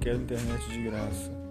quero internet de graça.